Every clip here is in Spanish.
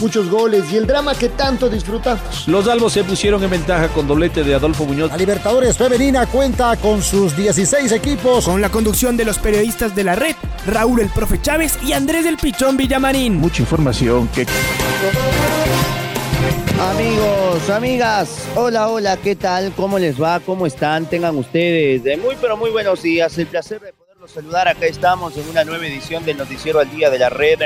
muchos goles y el drama que tanto disfrutamos. Los albos se pusieron en ventaja con doblete de Adolfo Muñoz. La Libertadores Femenina cuenta con sus 16 equipos. Con la conducción de los periodistas de la red, Raúl el Profe Chávez y Andrés del Pichón Villamarín. Mucha información que... Amigos, amigas, hola, hola, ¿qué tal? ¿Cómo les va? ¿Cómo están? Tengan ustedes de muy, pero muy buenos días. El placer de poderlos saludar. Acá estamos en una nueva edición del Noticiero al Día de la Red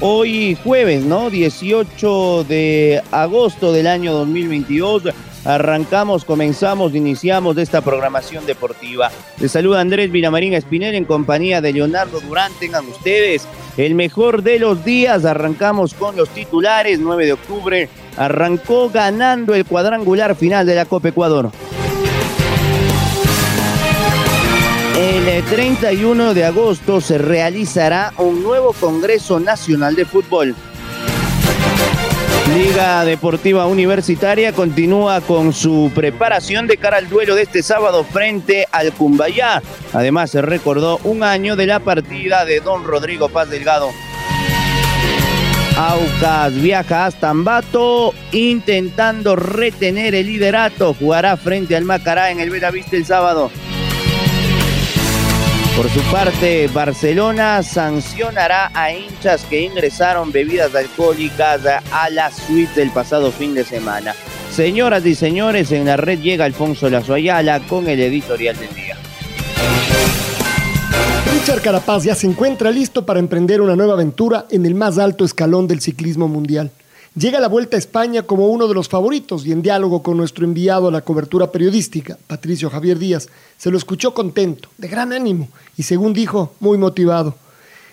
Hoy jueves, ¿no? 18 de agosto del año 2022. Arrancamos, comenzamos, iniciamos esta programación deportiva. Les saluda Andrés Vilamarín Espinel en compañía de Leonardo Durán. Tengan ustedes el mejor de los días. Arrancamos con los titulares. 9 de octubre arrancó ganando el cuadrangular final de la Copa Ecuador. El 31 de agosto se realizará un nuevo Congreso Nacional de Fútbol. Liga Deportiva Universitaria continúa con su preparación de cara al duelo de este sábado frente al Cumbayá. Además se recordó un año de la partida de don Rodrigo Paz Delgado. Aucas viaja hasta Ambato intentando retener el liderato. Jugará frente al Macará en el Vista el sábado. Por su parte, Barcelona sancionará a hinchas que ingresaron bebidas alcohólicas a la suite del pasado fin de semana. Señoras y señores, en la red llega Alfonso Lazo Ayala con el editorial del día. Richard Carapaz ya se encuentra listo para emprender una nueva aventura en el más alto escalón del ciclismo mundial. Llega la Vuelta a España como uno de los favoritos y en diálogo con nuestro enviado a la cobertura periodística, Patricio Javier Díaz, se lo escuchó contento, de gran ánimo y según dijo, muy motivado.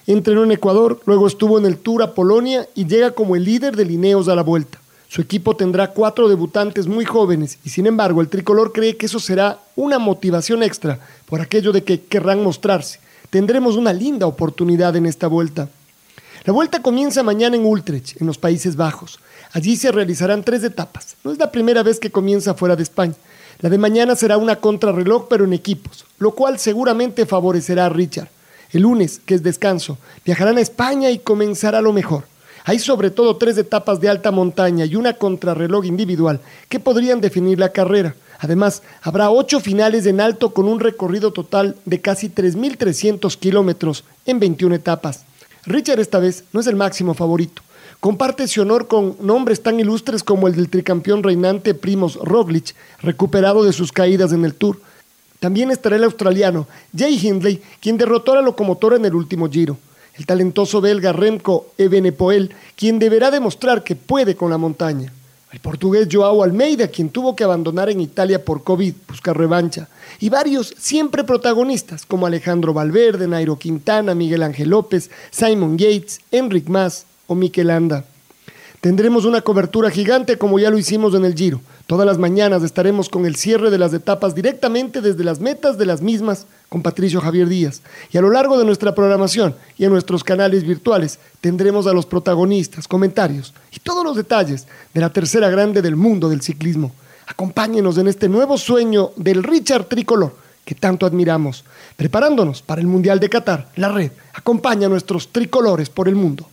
Entrenó en Ecuador, luego estuvo en el Tour a Polonia y llega como el líder de Lineos a la Vuelta. Su equipo tendrá cuatro debutantes muy jóvenes y sin embargo el tricolor cree que eso será una motivación extra por aquello de que querrán mostrarse. Tendremos una linda oportunidad en esta vuelta. La vuelta comienza mañana en Utrecht, en los Países Bajos. Allí se realizarán tres etapas. No es la primera vez que comienza fuera de España. La de mañana será una contrarreloj, pero en equipos, lo cual seguramente favorecerá a Richard. El lunes, que es descanso, viajarán a España y comenzará lo mejor. Hay sobre todo tres etapas de alta montaña y una contrarreloj individual que podrían definir la carrera. Además, habrá ocho finales en alto con un recorrido total de casi 3.300 kilómetros en 21 etapas. Richard esta vez no es el máximo favorito. Comparte ese honor con nombres tan ilustres como el del tricampeón reinante Primos Roglic, recuperado de sus caídas en el Tour. También estará el australiano Jay Hindley, quien derrotó a la locomotora en el último giro. El talentoso belga Remco Evenepoel, quien deberá demostrar que puede con la montaña. El portugués Joao Almeida, quien tuvo que abandonar en Italia por COVID, busca revancha. Y varios siempre protagonistas, como Alejandro Valverde, Nairo Quintana, Miguel Ángel López, Simon Yates, Enric Mas o Mikel Anda. Tendremos una cobertura gigante como ya lo hicimos en el Giro. Todas las mañanas estaremos con el cierre de las etapas directamente desde las metas de las mismas con Patricio Javier Díaz. Y a lo largo de nuestra programación y en nuestros canales virtuales tendremos a los protagonistas, comentarios y todos los detalles de la tercera grande del mundo del ciclismo. Acompáñenos en este nuevo sueño del Richard Tricolor que tanto admiramos. Preparándonos para el Mundial de Qatar, la red acompaña a nuestros tricolores por el mundo.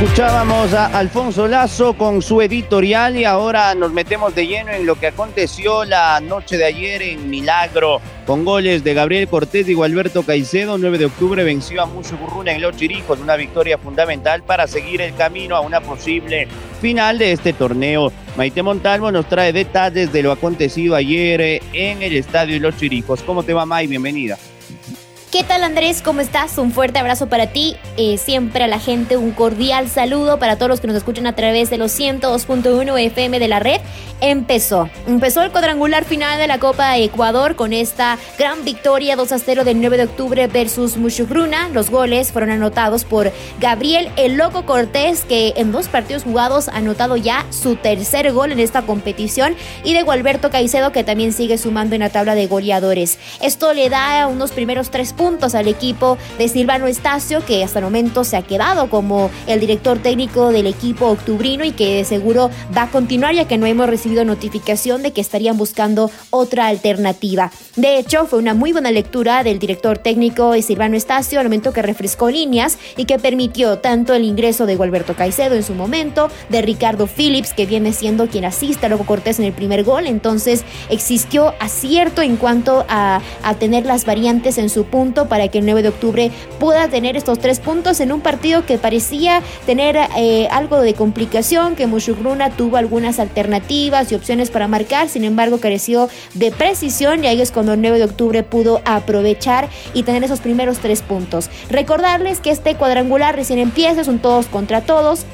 Escuchábamos a Alfonso Lazo con su editorial y ahora nos metemos de lleno en lo que aconteció la noche de ayer en Milagro con goles de Gabriel Cortés y Gualberto Caicedo. 9 de octubre venció a Mucho Burruna en Los Chirijos, una victoria fundamental para seguir el camino a una posible final de este torneo. Maite Montalvo nos trae detalles de lo acontecido ayer en el estadio Los Chirijos. ¿Cómo te va, May? Bienvenida. ¿Qué tal Andrés? ¿Cómo estás? Un fuerte abrazo para ti, eh, siempre a la gente un cordial saludo para todos los que nos escuchan a través de los 102.1 FM de la red. Empezó, empezó el cuadrangular final de la Copa de Ecuador con esta gran victoria 2 a 0 del 9 de octubre versus Mushugruna. Los goles fueron anotados por Gabriel El Loco Cortés, que en dos partidos jugados ha anotado ya su tercer gol en esta competición, y de Gualberto Caicedo, que también sigue sumando en la tabla de goleadores. Esto le da unos primeros tres puntos al equipo de Silvano Estacio, que hasta el momento se ha quedado como el director técnico del equipo octubrino y que seguro va a continuar ya que no hemos recibido notificación de que estarían buscando otra alternativa. De hecho, fue una muy buena lectura del director técnico de Silvano Estacio al momento que refrescó líneas y que permitió tanto el ingreso de Gualberto Caicedo en su momento, de Ricardo Phillips, que viene siendo quien asiste a Loco Cortés en el primer gol. Entonces existió acierto en cuanto a tener las variantes en su punto para que el 9 de octubre pueda tener estos tres puntos en un partido que parecía tener eh, algo de complicación, que Mushugruna tuvo algunas alternativas y opciones para marcar, sin embargo careció de precisión y ahí es cuando el 9 de octubre pudo aprovechar y tener esos primeros tres puntos. Recordarles que este cuadrangular recién empieza, son todos contra todos.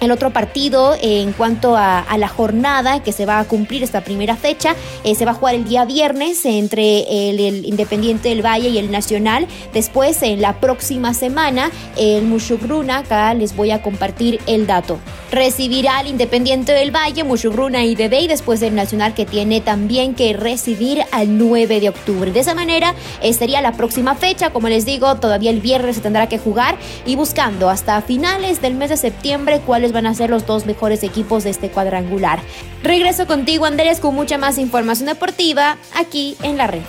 El otro partido eh, en cuanto a, la jornada que se va a cumplir esta primera fecha, eh, se va a jugar el día viernes entre el, Independiente del Valle y el Nacional. Después, en la próxima semana, el Mushugruna, acá les voy a compartir el dato. Recibirá al Independiente del Valle, Mushugruna y Bebé, y después el Nacional que tiene también que recibir al 9 de octubre. De esa manera, eh, sería la próxima fecha. Como les digo, todavía el viernes se tendrá que jugar y buscando hasta finales del mes de septiembre cuáles van a ser los dos mejores equipos de este cuadrangular. Regreso contigo Andrés con mucha más información deportiva aquí en la red.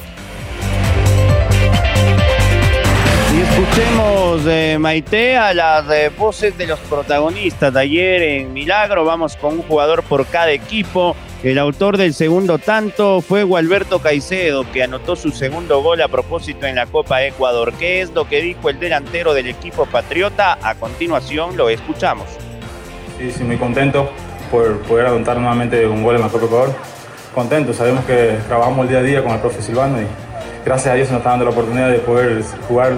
Y escuchemos de Maite a las eh, voces de los protagonistas de ayer en Milagro. Vamos con un jugador por cada equipo. El autor del segundo tanto fue Gualberto Caicedo, que anotó su segundo gol a propósito en la Copa Ecuador. ¿Qué es lo que dijo el delantero del equipo patriota? A continuación lo escuchamos. Sí, sí, muy contento por poder adoptar nuevamente un gol en la Copa Ecuador. Contento, sabemos que trabajamos el día a día con el profe Silvano y gracias a Dios nos está dando la oportunidad de poder jugar,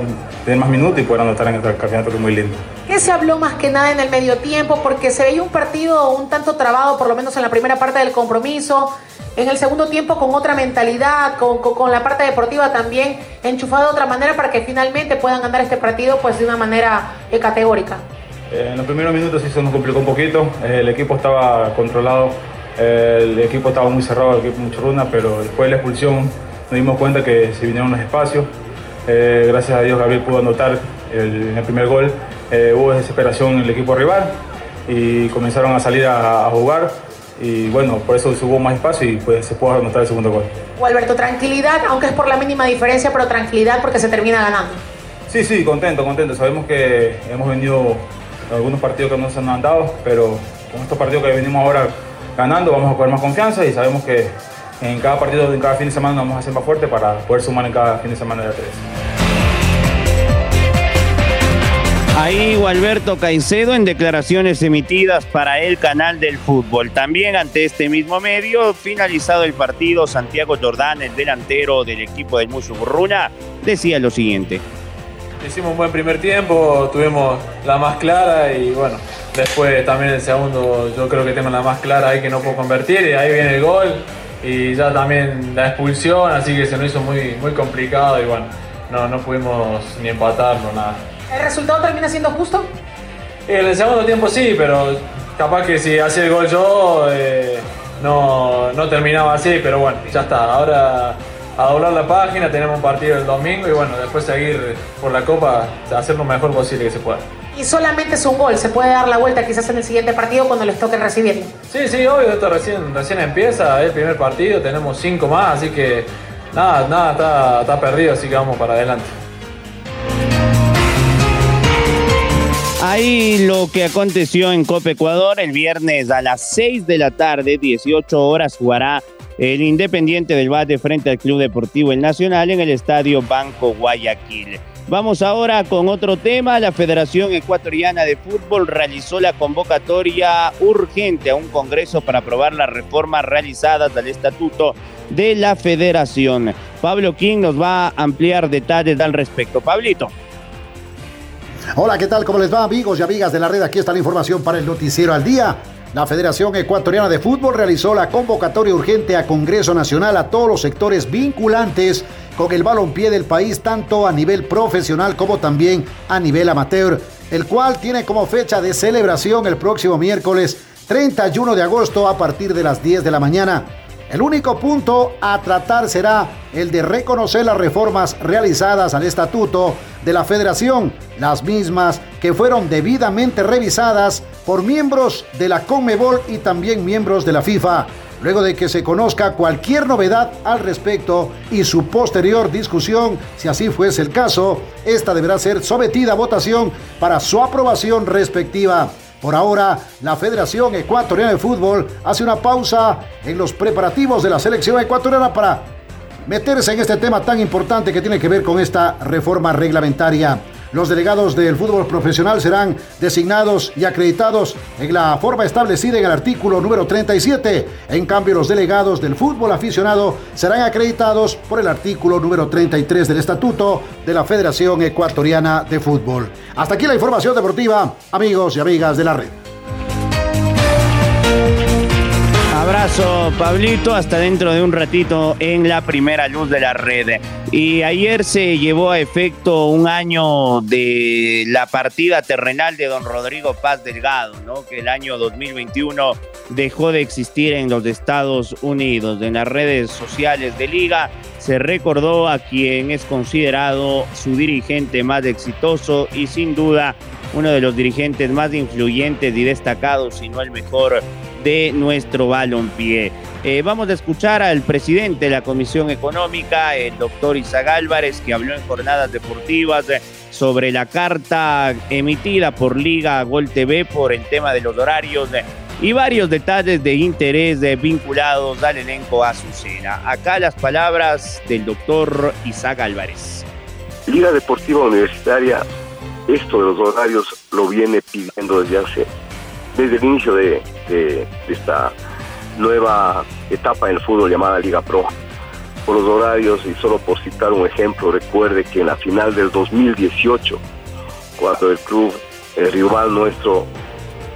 tener más minutos y poder anotar en este campeonato que es muy lindo. ¿Qué se habló más que nada en el medio tiempo? Porque se veía un partido un tanto trabado, por lo menos en la primera parte del compromiso. En el segundo tiempo con otra mentalidad, con, con, la parte deportiva también enchufada de otra manera para que finalmente puedan ganar este partido pues de una manera eh, categórica. Eh, en los primeros minutos sí se nos complicó un poquito, el equipo estaba controlado, el equipo estaba muy cerrado, el equipo mucho runa, pero después de la expulsión nos dimos cuenta que se vinieron los espacios. Eh, gracias a Dios Gabriel pudo anotar el, en el primer gol. Eh, hubo desesperación en el equipo rival y comenzaron a salir a, jugar y bueno, por eso hubo más espacio y pues se pudo anotar el segundo gol. O Alberto, tranquilidad, aunque es por la mínima diferencia, pero tranquilidad porque se termina ganando. Sí, sí, contento, contento. Sabemos que hemos venido algunos partidos que no se han dado, pero con estos partidos que venimos ahora ganando vamos a coger más confianza y sabemos que en cada partido, en cada fin de semana nos vamos a hacer más fuerte para poder sumar en cada fin de semana de la 3. Ahí Gualberto Caicedo en declaraciones emitidas para el canal del fútbol. También ante este mismo medio, finalizado el partido, Santiago Jordán, el delantero del equipo del Musurruna, decía lo siguiente. Hicimos un buen primer tiempo, tuvimos la más clara y bueno, después también el segundo yo creo que tengo la más clara ahí que no puedo convertir y ahí viene el gol y ya también la expulsión, así que se nos hizo muy, muy complicado y bueno, no, no pudimos ni empatar, no nada. ¿El resultado termina siendo justo? En el segundo tiempo sí, pero capaz que si hacía el gol yo eh, no, no terminaba así, pero bueno, ya está. Ahora a doblar la página, tenemos un partido el domingo y bueno, después seguir por la Copa, hacer lo mejor posible que se pueda. Y solamente es un gol, se puede dar la vuelta quizás en el siguiente partido cuando les toque recibir. Sí, sí, obvio, esto recién, recién empieza, el primer partido, tenemos cinco más, así que nada, nada está, está perdido, así que vamos para adelante. Ahí lo que aconteció en Copa Ecuador el viernes a las 6 de la tarde, 18 horas, jugará el Independiente del Bate frente al Club Deportivo El Nacional en el Estadio Banco Guayaquil. Vamos ahora con otro tema. La Federación Ecuatoriana de Fútbol realizó la convocatoria urgente a un congreso para aprobar las reformas realizadas al estatuto de la federación. Pablo King nos va a ampliar detalles al respecto. Pablito. Hola, ¿qué tal? ¿Cómo les va amigos y amigas de la red? Aquí está la información para el noticiero al día. La Federación Ecuatoriana de Fútbol realizó la convocatoria urgente a Congreso Nacional a todos los sectores vinculantes con el balompié del país, tanto a nivel profesional como también a nivel amateur, el cual tiene como fecha de celebración el próximo miércoles 31 de agosto a partir de las 10 de la mañana. El único punto a tratar será el de reconocer las reformas realizadas al estatuto de la federación, las mismas que fueron debidamente revisadas por miembros de la CONMEBOL y también miembros de la FIFA. Luego de que se conozca cualquier novedad al respecto y su posterior discusión, si así fuese el caso, esta deberá ser sometida a votación para su aprobación respectiva. Por ahora, la Federación Ecuatoriana de Fútbol hace una pausa en los preparativos de la selección ecuatoriana para meterse en este tema tan importante que tiene que ver con esta reforma reglamentaria. Los delegados del fútbol profesional serán designados y acreditados en la forma establecida en el artículo número 37. En cambio, los delegados del fútbol aficionado serán acreditados por el artículo número 33 del Estatuto de la Federación Ecuatoriana de Fútbol. Hasta aquí la información deportiva, amigos y amigas de la red. Abrazo, Pablito, hasta dentro de un ratito en la primera luz de la red. Y ayer se llevó a efecto un año de la partida terrenal de don Rodrigo Paz Delgado, ¿no? Que el año 2021 dejó de existir en los Estados Unidos. En las redes sociales de Liga se recordó a quien es considerado su dirigente más exitoso y sin duda uno de los dirigentes más influyentes y destacados, si no el mejor de nuestro balompié. Eh, vamos a escuchar al presidente de la Comisión Económica, el doctor Isaac Álvarez, que habló en jornadas deportivas eh, sobre la carta emitida por Liga Gol TV por el tema de los horarios eh, y varios detalles de interés vinculados al elenco Azucena. Acá las palabras del doctor Isaac Álvarez. Liga Deportiva Universitaria, esto de los horarios lo viene pidiendo desde hace desde el inicio de, esta nueva etapa en el fútbol llamada Liga Pro. Por los horarios, y solo por citar un ejemplo, recuerde que en la final del 2018, cuando el club, el rival nuestro,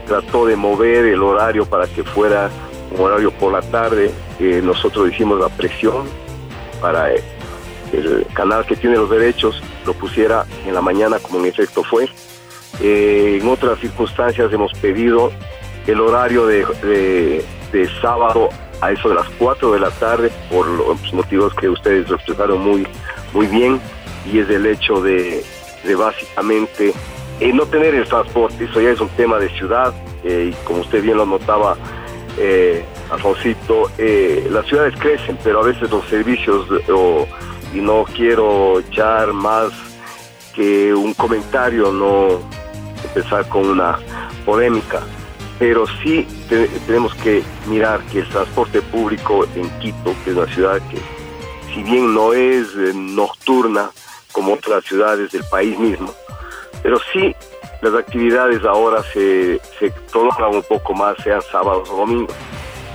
trató de mover el horario para que fuera un horario por la tarde, eh, nosotros hicimos la presión para eh, el canal que tiene los derechos lo pusiera en la mañana como en efecto fue eh, en otras circunstancias hemos pedido el horario de, sábado a eso de las 4 de la tarde por los motivos que ustedes expresaron muy, muy bien y es el hecho de, básicamente eh, no tener el transporte, eso ya es un tema de ciudad eh, y como usted bien lo notaba, Alfonsito, las ciudades crecen, pero a veces los servicios, y no quiero echar más que un comentario, no, empezar con una polémica, pero sí tenemos que mirar que el transporte público en Quito, que es una ciudad que si bien no es eh, nocturna como otras ciudades del país mismo, pero sí las actividades ahora se, se prolongan un poco más, sean sábados o domingos.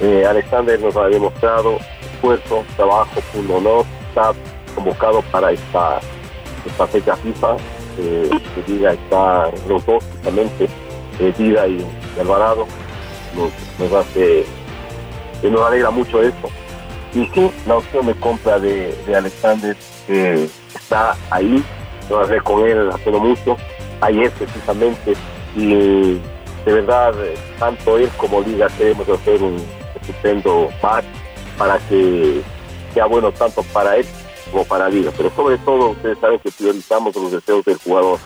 Eh, Alexander nos ha demostrado esfuerzo, trabajo, un honor, está convocado para esta, esta fecha FIFA eh, que diga está los dos justamente, eh, Vida y, Alvarado, nos, hace, nos alegra mucho eso. Y sí, la opción de compra de, Alexander está ahí, trabajé con él hace mucho, ayer precisamente, y de verdad, tanto él como Liga queremos hacer un estupendo match para que sea bueno tanto para él como para Liga. Pero sobre todo, ustedes saben que priorizamos los deseos del jugador.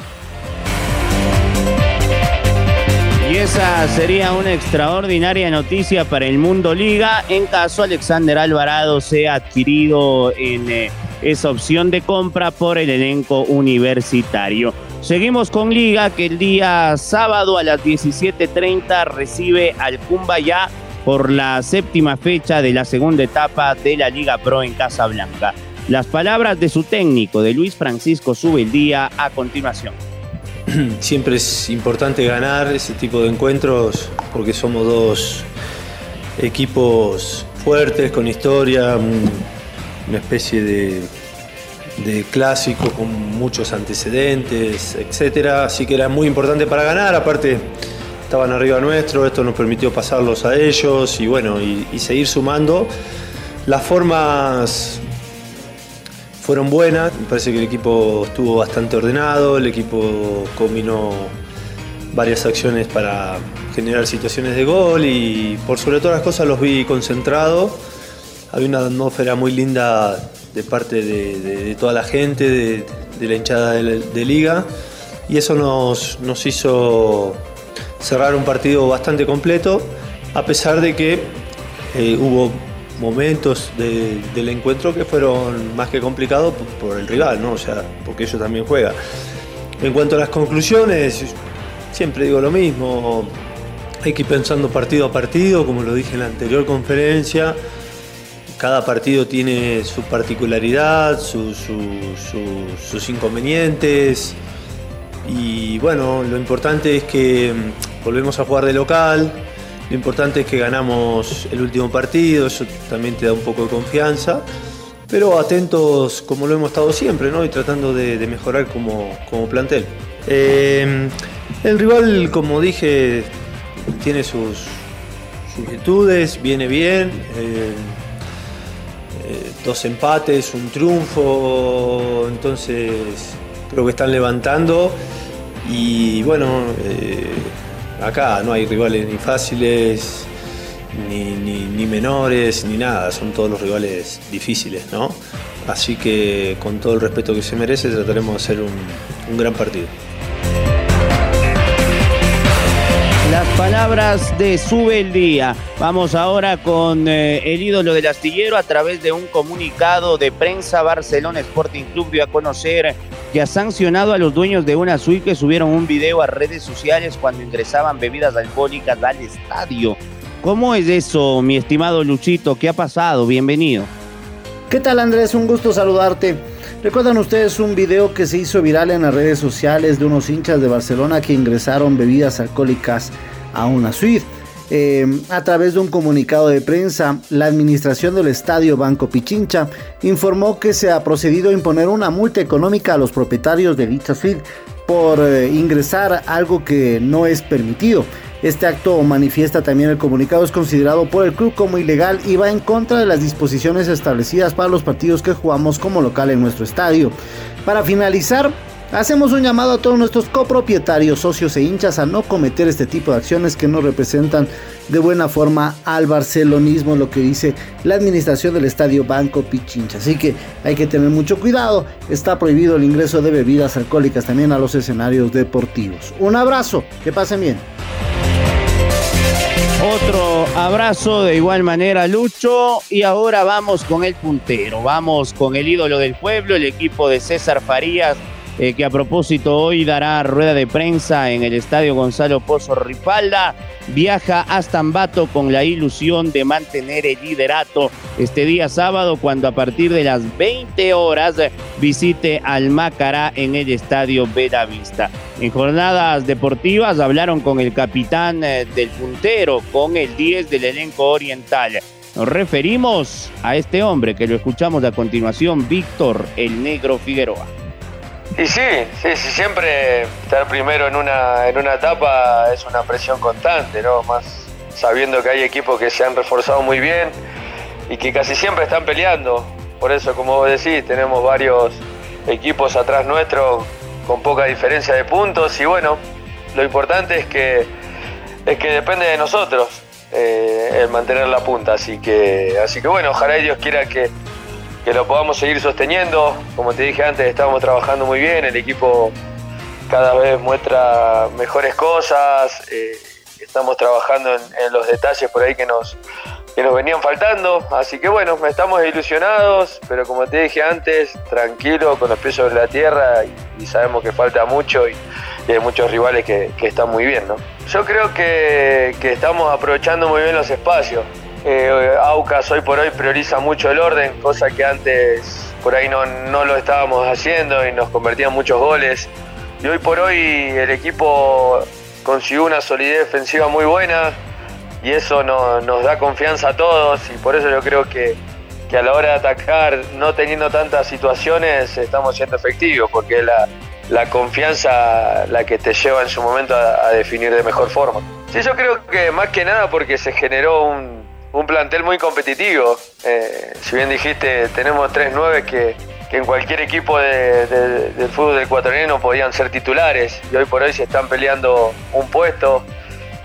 Y esa sería una extraordinaria noticia para el mundo liga en caso Alexander Alvarado sea adquirido en eh, esa opción de compra por el elenco universitario. Seguimos con liga que el día sábado a las 17.30 recibe al Cumbayá por la séptima fecha de la segunda etapa de la Liga Pro en Casablanca. Las palabras de su técnico, de Luis Francisco Sube el día, a continuación. Siempre es importante ganar ese tipo de encuentros porque somos dos equipos fuertes, con historia, una especie de, clásico con muchos antecedentes, etcétera. Así que era muy importante para ganar. Aparte, estaban arriba nuestro, esto nos permitió pasarlos a ellos y bueno, y seguir sumando. Las formas fueron buenas, me parece que el equipo estuvo bastante ordenado, el equipo combinó varias acciones para generar situaciones de gol y por sobre todas las cosas los vi concentrados. Había una atmósfera muy linda de parte de, toda la gente, de, la hinchada de liga y eso nos, nos hizo cerrar un partido bastante completo a pesar de que eh, hubo momentos de- del encuentro que fueron más que complicados por, el rival, ¿no? O sea, porque ellos también juegan. En cuanto a las conclusiones, siempre digo lo mismo, hay que ir pensando partido a partido, como lo dije en la anterior conferencia. Cada partido tiene su particularidad, su- su- su- sus inconvenientes. Y bueno, lo importante es que mm, volvemos a jugar de local. Lo importante es que ganamos el último partido, eso también te da un poco de confianza. Pero atentos como lo hemos estado siempre, ¿no? Y tratando de, mejorar como, como plantel. Eh, el rival, como dije, tiene sus, sus virtudes, viene bien. eh, eh, dos empates, un triunfo, entonces creo que están levantando y bueno, eh, acá no hay rivales ni fáciles, ni, ni- menores, ni nada, son todos los rivales difíciles, ¿no? Así que con todo el respeto que se merece trataremos de hacer un, un gran partido. Las palabras de Sube el Día. Vamos ahora con eh, el ídolo del astillero a través de un comunicado de prensa. Barcelona Sporting Club dio a conocer que ha sancionado a los dueños de una suite que subieron un video a redes sociales cuando ingresaban bebidas alcohólicas al estadio. ¿Cómo es eso, mi estimado Luchito? ¿Qué ha pasado? Bienvenido. ¿Qué tal Andrés? Un gusto saludarte. ¿Recuerdan ustedes un video que se hizo viral en las redes sociales de unos hinchas de Barcelona que ingresaron bebidas alcohólicas a una suite? Eh, a través de un comunicado de prensa, la administración del estadio Banco Pichincha informó que se ha procedido a imponer una multa económica a los propietarios de dicha suite por eh, ingresar algo que no es permitido. Este acto manifiesta también el comunicado es considerado por el club como ilegal y va en contra de las disposiciones establecidas para los partidos que jugamos como local en nuestro estadio. Para finalizar, hacemos un llamado a todos nuestros copropietarios, socios e hinchas a no cometer este tipo de acciones que no representan de buena forma al barcelonismo, lo que dice la administración del estadio Banco Pichincha. Así que hay que tener mucho cuidado, está prohibido el ingreso de bebidas alcohólicas también a los escenarios deportivos. Un abrazo, que pasen bien. Otro abrazo de igual manera, Lucho. Y ahora vamos con el puntero. Vamos con el ídolo del pueblo, el equipo de César Farías, eh, que a propósito hoy dará rueda de prensa en el estadio Gonzalo Pozo Ripalda. Viaja hasta Ambato con la ilusión de mantener el liderato este día sábado, cuando a partir de las 20 horas visite al Macará en el estadio Vista. En jornadas deportivas hablaron con el capitán eh, del puntero, con el 10 del elenco oriental. Nos referimos a este hombre que lo escuchamos a continuación, Víctor el Negro Figueroa. Y sí, sí, sí, siempre estar primero en una, en una etapa es una presión constante, ¿no? Más sabiendo que hay equipos que se han reforzado muy bien y que casi siempre están peleando. Por eso, como vos decís, tenemos varios equipos atrás nuestro con poca diferencia de puntos y bueno, lo importante es que, es que depende de nosotros eh, el mantener la punta. Así que, así que bueno, ojalá y Dios quiera que, que lo podamos seguir sosteniendo. Como te dije antes, estamos trabajando muy bien, el equipo cada vez muestra mejores cosas, eh, estamos trabajando en, los detalles por ahí que nos, que nos venían faltando. Así que bueno, estamos ilusionados, pero como te dije antes, tranquilo, con los pies sobre la tierra y, sabemos que falta mucho y, hay muchos rivales que, que están muy bien, ¿no? Yo creo que estamos aprovechando muy bien los espacios. Eh, Aucas hoy por hoy prioriza mucho el orden, cosa que antes por ahí no, no lo estábamos haciendo y nos convertían muchos goles. Y hoy por hoy el equipo consiguió una solidez defensiva muy buena y eso no- nos da confianza a todos y por eso yo creo que, que a la hora de atacar, no teniendo tantas situaciones, estamos siendo efectivos, porque la, la confianza la que te lleva en su momento a, definir de mejor forma. Sí, yo creo que más que nada porque se generó un, un plantel muy competitivo. Eh, si bien dijiste, tenemos tres nueve que, en cualquier equipo del fútbol ecuatoriano podían ser titulares y hoy por hoy se están peleando un puesto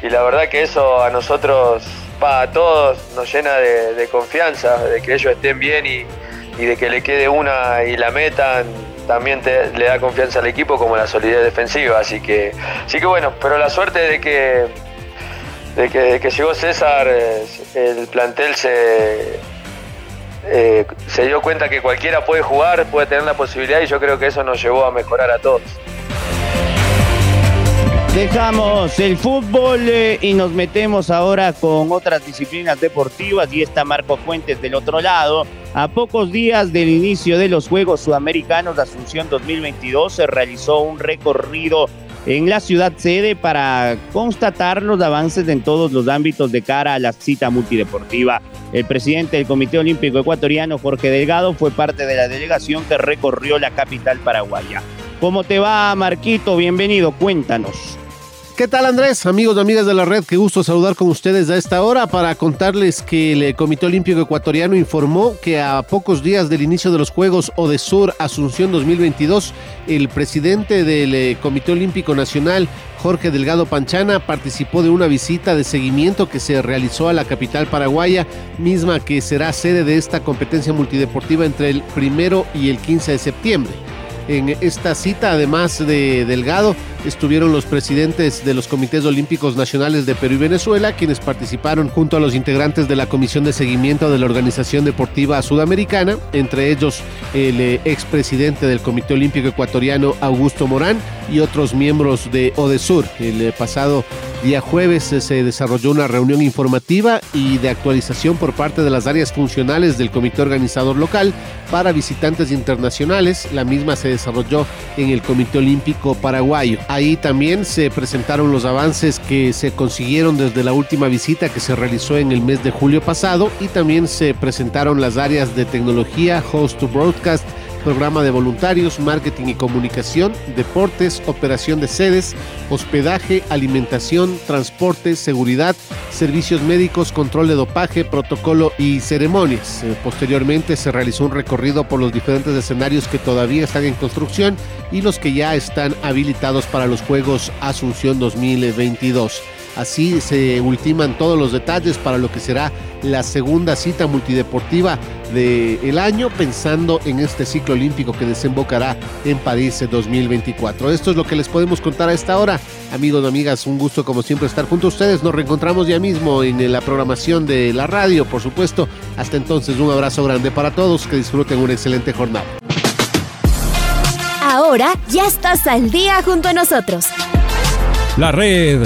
y la verdad que eso a nosotros, a todos, nos llena de, confianza, de que ellos estén bien y, y de que le quede una y la metan también le da confianza al equipo como la solidez defensiva. Así que, sí que bueno, pero la suerte de que, de que, llegó César, eh, el plantel se, eh, se dio cuenta que cualquiera puede jugar, puede tener la posibilidad y yo creo que eso nos llevó a mejorar a todos. Dejamos el fútbol eh, y nos metemos ahora con otras disciplinas deportivas y está Marco Fuentes del otro lado a pocos días del inicio de los Juegos Sudamericanos de Asunción 2022 se realizó un recorrido en la ciudad sede para constatar los avances en todos los ámbitos de cara a la cita multideportiva. El presidente del Comité Olímpico Ecuatoriano, Jorge Delgado, fue parte de la delegación que recorrió la capital paraguaya. ¿Cómo te va, Marquito? Bienvenido, cuéntanos. ¿Qué tal Andrés? Amigos y amigas de la red, qué gusto saludar con ustedes a esta hora para contarles que el Comité Olímpico Ecuatoriano informó que a pocos días del inicio de los Juegos Odesur Asunción 2022, el presidente del eh, Comité Olímpico Nacional, Jorge Delgado Panchana, participó de una visita de seguimiento que se realizó a la capital paraguaya, misma que será sede de esta competencia multideportiva entre el primero y el 15 de septiembre. En esta cita, además de Delgado, estuvieron los presidentes de los comités olímpicos nacionales de Perú y Venezuela, quienes participaron junto a los integrantes de la Comisión de Seguimiento de la Organización Deportiva Sudamericana, entre ellos el eh, expresidente del Comité Olímpico Ecuatoriano, Augusto Morán, y otros miembros de ODESUR. El eh, pasado día jueves eh, se desarrolló una reunión informativa y de actualización por parte de las áreas funcionales del comité organizador local para visitantes internacionales. La misma se desarrolló en el Comité Olímpico Paraguayo. Ahí también se presentaron los avances que se consiguieron desde la última visita que se realizó en el mes de julio pasado y también se presentaron las áreas de tecnología, host to broadcast, programa de voluntarios, marketing y comunicación, deportes, operación de sedes, hospedaje, alimentación, transporte, seguridad, servicios médicos, control de dopaje, protocolo y ceremonias. Eh, posteriormente se realizó un recorrido por los diferentes escenarios que todavía están en construcción y los que ya están habilitados para los Juegos Asunción 2022. Así se ultiman todos los detalles para lo que será la segunda cita multideportiva del año, pensando en este ciclo olímpico que desembocará en París 2024. Esto es lo que les podemos contar a esta hora. Amigos y amigas, un gusto como siempre estar junto a ustedes. Nos reencontramos ya mismo en la programación de la radio, por supuesto. Hasta entonces, un abrazo grande para todos. Que disfruten una excelente jornada. Ahora ya estás al día junto a nosotros. La red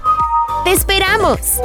¡Te esperamos!